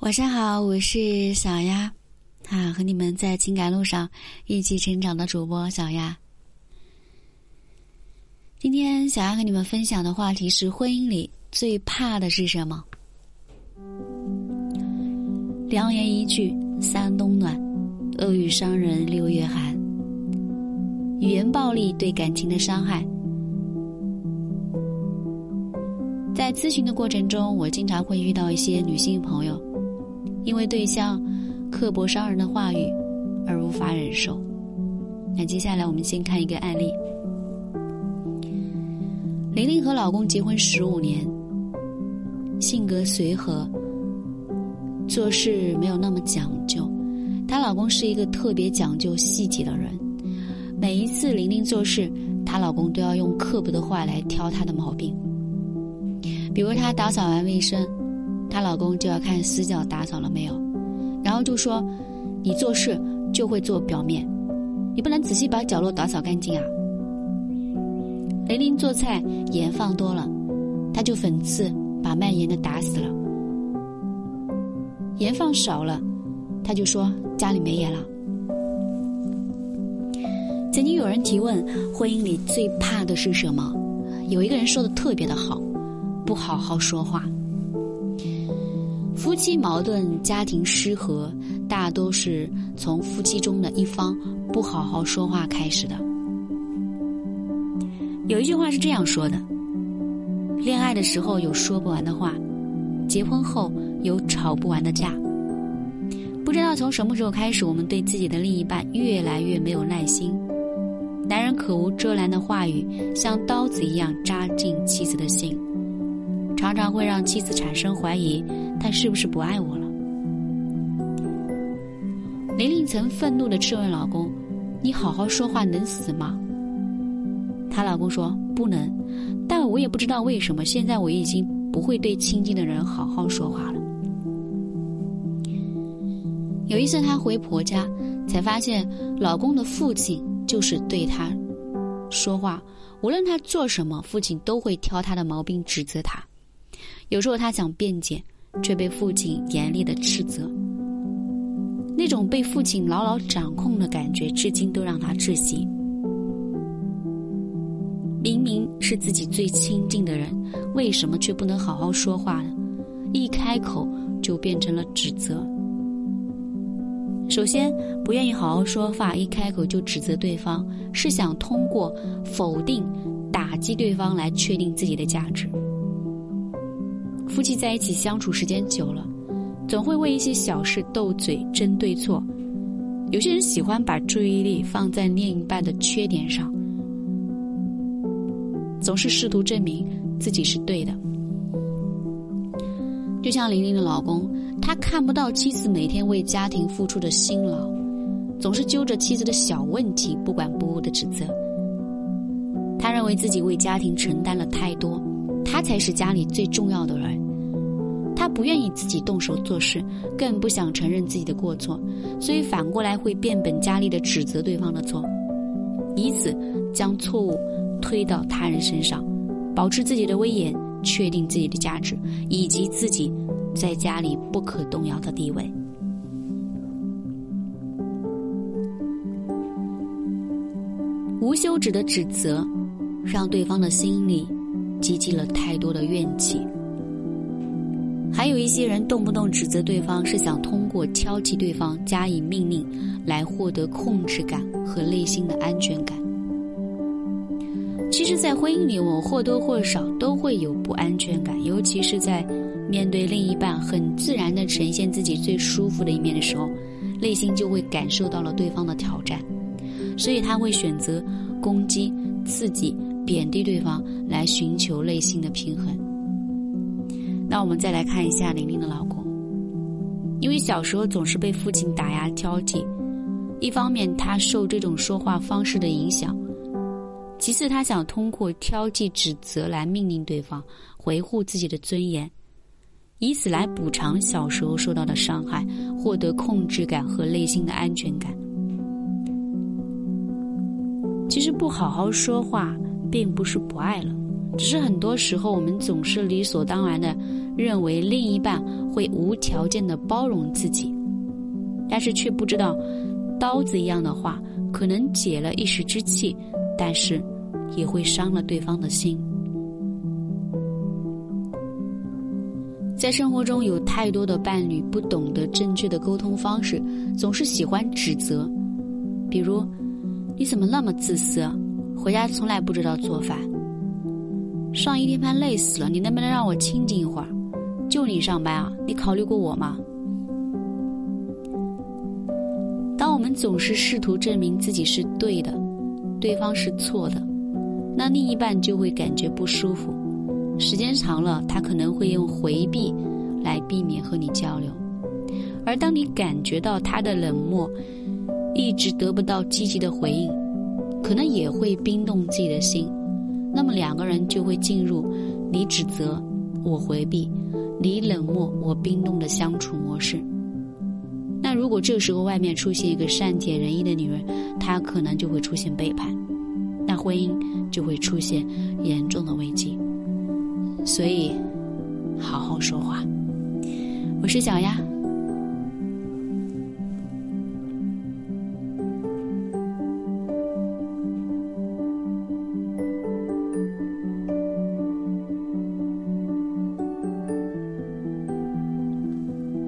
晚上好，我是小丫，啊，和你们在情感路上一起成长的主播小丫。今天想要和你们分享的话题是：婚姻里最怕的是什么？良言一句三冬暖，恶语伤人六月寒。语言暴力对感情的伤害，在咨询的过程中，我经常会遇到一些女性朋友。因为对象刻薄伤人的话语而无法忍受。那接下来我们先看一个案例：玲玲和老公结婚十五年，性格随和，做事没有那么讲究。她老公是一个特别讲究细节的人，每一次玲玲做事，她老公都要用刻薄的话来挑她的毛病。比如她打扫完卫生。她老公就要看死角打扫了没有，然后就说：“你做事就会做表面，你不能仔细把角落打扫干净啊。”雷琳做菜盐放多了，他就讽刺把卖盐的打死了；盐放少了，他就说家里没盐了。曾经有人提问：婚姻里最怕的是什么？有一个人说的特别的好：不好好说话。夫妻矛盾、家庭失和，大多是从夫妻中的一方不好好说话开始的。有一句话是这样说的：恋爱的时候有说不完的话，结婚后有吵不完的架。不知道从什么时候开始，我们对自己的另一半越来越没有耐心。男人口无遮拦的话语，像刀子一样扎进妻子的心。常常会让妻子产生怀疑，他是不是不爱我了？玲玲曾愤怒的质问老公：“你好好说话能死吗？”她老公说：“不能，但我也不知道为什么，现在我已经不会对亲近的人好好说话了。”有一次她回婆家，才发现老公的父亲就是对她说话，无论她做什么，父亲都会挑她的毛病，指责她。有时候他想辩解，却被父亲严厉的斥责。那种被父亲牢牢掌控的感觉，至今都让他窒息。明明是自己最亲近的人，为什么却不能好好说话呢？一开口就变成了指责。首先，不愿意好好说话，一开口就指责对方，是想通过否定、打击对方来确定自己的价值。夫妻在一起相处时间久了，总会为一些小事斗嘴、争对错。有些人喜欢把注意力放在另一半的缺点上，总是试图证明自己是对的。就像玲玲的老公，他看不到妻子每天为家庭付出的辛劳，总是揪着妻子的小问题不管不顾的指责。他认为自己为家庭承担了太多。他才是家里最重要的人，他不愿意自己动手做事，更不想承认自己的过错，所以反过来会变本加厉的指责对方的错，以此将错误推到他人身上，保持自己的威严，确定自己的价值以及自己在家里不可动摇的地位。无休止的指责，让对方的心里。积积了太多的怨气，还有一些人动不动指责对方，是想通过挑剔对方、加以命令，来获得控制感和内心的安全感。其实，在婚姻里，我或多或少都会有不安全感，尤其是在面对另一半很自然的呈现自己最舒服的一面的时候，内心就会感受到了对方的挑战，所以他会选择攻击、刺激。贬低对方来寻求内心的平衡。那我们再来看一下玲玲的老公，因为小时候总是被父亲打压挑剔，一方面他受这种说话方式的影响，其次他想通过挑剔指责来命令对方，维护自己的尊严，以此来补偿小时候受到的伤害，获得控制感和内心的安全感。其实不好好说话。并不是不爱了，只是很多时候我们总是理所当然的认为另一半会无条件的包容自己，但是却不知道，刀子一样的话可能解了一时之气，但是也会伤了对方的心。在生活中有太多的伴侣不懂得正确的沟通方式，总是喜欢指责，比如，你怎么那么自私，回家从来不知道做饭。上一天班累死了，你能不能让我清静一会儿？就你上班啊，你考虑过我吗？当我们总是试图证明自己是对的，对方是错的，那另一半就会感觉不舒服。时间长了，他可能会用回避来避免和你交流。而当你感觉到他的冷漠，一直得不到积极的回应，可能也会冰冻自己的心。那么两个人就会进入你指责我回避，你冷漠我冰冻的相处模式。那如果这时候外面出现一个善解人意的女人，她可能就会出现背叛，那婚姻就会出现严重的危机。所以，好好说话。我是小丫。